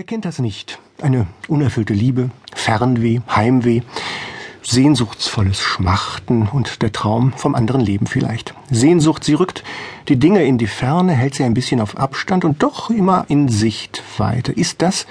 Wer kennt das nicht? Eine unerfüllte Liebe, Fernweh, Heimweh, sehnsuchtsvolles Schmachten und der Traum vom anderen Leben vielleicht. Sehnsucht, sie rückt die Dinge in die Ferne, hält sie ein bisschen auf Abstand und doch immer in Sichtweite. Ist das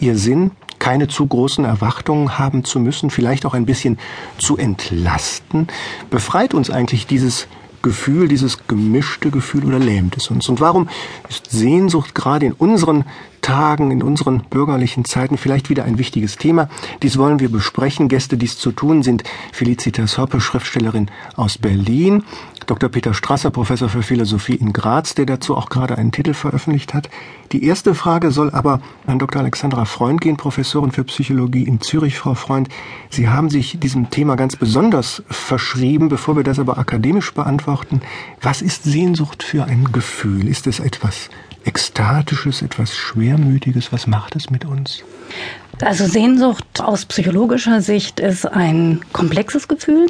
ihr Sinn, keine zu großen Erwartungen haben zu müssen, vielleicht auch ein bisschen zu entlasten? Befreit uns eigentlich dieses Gefühl, dieses gemischte Gefühl oder lähmt es uns? Und warum ist Sehnsucht gerade in unseren Tagen, in unseren bürgerlichen Zeiten vielleicht wieder ein wichtiges Thema? Dies wollen wir besprechen. Gäste, dies zu tun, sind Felicitas Hoppe, Schriftstellerin aus Berlin, Dr. Peter Strasser, Professor für Philosophie in Graz, der dazu auch gerade einen Titel veröffentlicht hat. Die erste Frage soll aber an Dr. Alexandra Freund gehen, Professorin für Psychologie in Zürich. Frau Freund, Sie haben sich diesem Thema ganz besonders verschrieben. Bevor wir das aber akademisch beantworten, was ist Sehnsucht für ein Gefühl? Ist es etwas Ekstatisches, etwas Schwermütiges? Was macht es mit uns? Also Sehnsucht aus psychologischer Sicht ist ein komplexes Gefühl.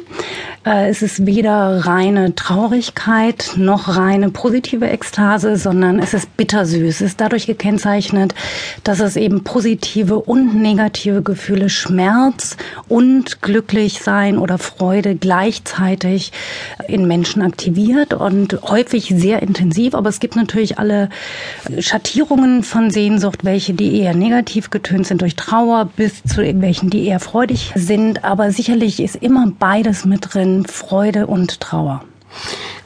Äh, es ist weder reine Traurigkeit noch reine positive Ekstase, sondern es ist bittersüß. Es ist dadurch gekennzeichnet, dass es eben positive und negative Gefühle, Schmerz und glücklich sein oder Freude gleichzeitig in Menschen aktiviert und häufig sehr intensiv. Aber es gibt natürlich alle Schattierungen von Sehnsucht, welche die eher negativ getönt sind durch Trauer Trauer bis zu irgendwelchen, die eher freudig sind. Aber sicherlich ist immer beides mit drin, Freude und Trauer.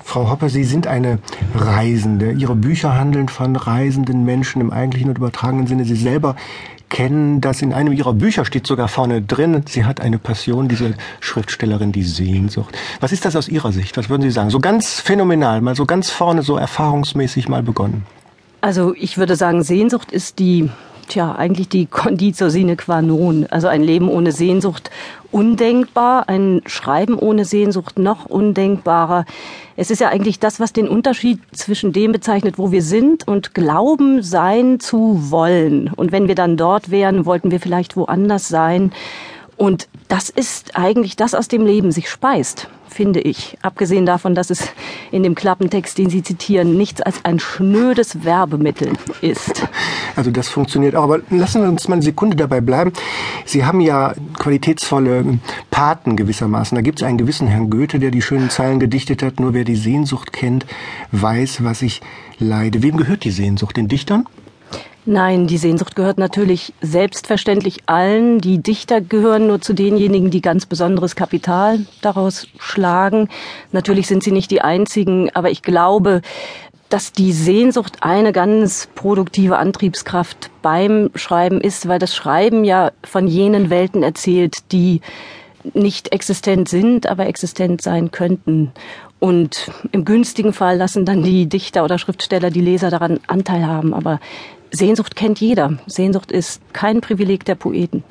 Frau Hopper, Sie sind eine Reisende. Ihre Bücher handeln von reisenden Menschen im eigentlichen und übertragenen Sinne. Sie selber kennen das. In einem Ihrer Bücher steht sogar vorne drin, sie hat eine Passion, diese Schriftstellerin, die Sehnsucht. Was ist das aus Ihrer Sicht? Was würden Sie sagen? So ganz phänomenal, mal so ganz vorne, so erfahrungsmäßig mal begonnen. Also ich würde sagen, Sehnsucht ist die tja, eigentlich die Conditio sine qua non. Also ein Leben ohne Sehnsucht undenkbar, ein Schreiben ohne Sehnsucht noch undenkbarer. Es ist ja eigentlich das, was den Unterschied zwischen dem bezeichnet, wo wir sind und glauben sein zu wollen. Und wenn wir dann dort wären, wollten wir vielleicht woanders sein. Und das ist eigentlich das aus dem Leben sich speist finde ich. Abgesehen davon, dass es in dem Klappentext, den Sie zitieren, nichts als ein schnödes Werbemittel ist. Also das funktioniert auch. Aber lassen wir uns mal eine Sekunde dabei bleiben. Sie haben ja qualitätsvolle Paten gewissermaßen. Da gibt es einen gewissen Herrn Goethe, der die schönen Zeilen gedichtet hat. Nur wer die Sehnsucht kennt, weiß, was ich leide. Wem gehört die Sehnsucht? Den Dichtern? Nein, die Sehnsucht gehört natürlich selbstverständlich allen. Die Dichter gehören nur zu denjenigen, die ganz besonderes Kapital daraus schlagen. Natürlich sind sie nicht die einzigen, aber ich glaube, dass die Sehnsucht eine ganz produktive Antriebskraft beim Schreiben ist, weil das Schreiben ja von jenen Welten erzählt, die nicht existent sind, aber existent sein könnten. Und im günstigen Fall lassen dann die Dichter oder Schriftsteller die Leser daran Anteil haben. Aber Sehnsucht kennt jeder. Sehnsucht ist kein Privileg der Poeten.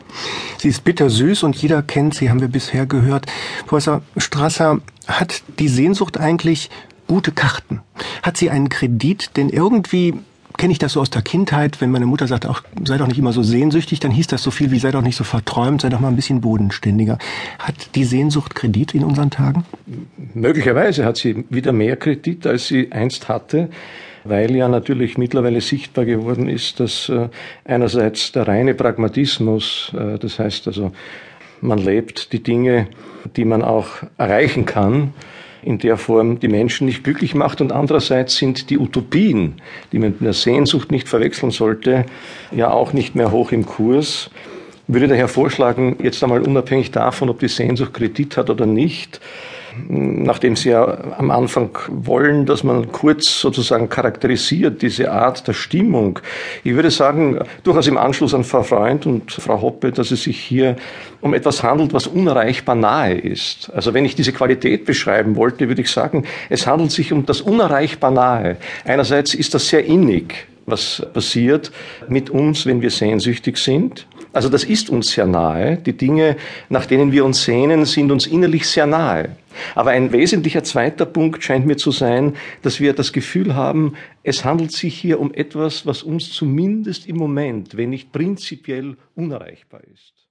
Sie ist bittersüß und jeder kennt sie, haben wir bisher gehört. Professor Strasser, hat die Sehnsucht eigentlich gute Karten? Hat sie einen Kredit? Denn irgendwie kenne ich das so aus der Kindheit, wenn meine Mutter sagt, auch sei doch nicht immer so sehnsüchtig, dann hieß das so viel wie sei doch nicht so verträumt, sei doch mal ein bisschen bodenständiger. Hat die Sehnsucht Kredit in unseren Tagen? Möglicherweise hat sie wieder mehr Kredit, als sie einst hatte weil ja natürlich mittlerweile sichtbar geworden ist, dass äh, einerseits der reine Pragmatismus, äh, das heißt also, man lebt die Dinge, die man auch erreichen kann, in der Form die Menschen nicht glücklich macht und andererseits sind die Utopien, die man mit der Sehnsucht nicht verwechseln sollte, ja auch nicht mehr hoch im Kurs. Ich würde daher vorschlagen, jetzt einmal unabhängig davon, ob die Sehnsucht Kredit hat oder nicht, nachdem Sie ja am Anfang wollen, dass man kurz sozusagen charakterisiert, diese Art der Stimmung. Ich würde sagen, durchaus im Anschluss an Frau Freund und Frau Hoppe, dass es sich hier um etwas handelt, was unerreichbar nahe ist. Also wenn ich diese Qualität beschreiben wollte, würde ich sagen, es handelt sich um das unerreichbar nahe. Einerseits ist das sehr innig, was passiert mit uns, wenn wir sehnsüchtig sind. Also das ist uns sehr nahe. Die Dinge, nach denen wir uns sehnen, sind uns innerlich sehr nahe. Aber ein wesentlicher zweiter Punkt scheint mir zu sein, dass wir das Gefühl haben, es handelt sich hier um etwas, was uns zumindest im Moment, wenn nicht prinzipiell, unerreichbar ist.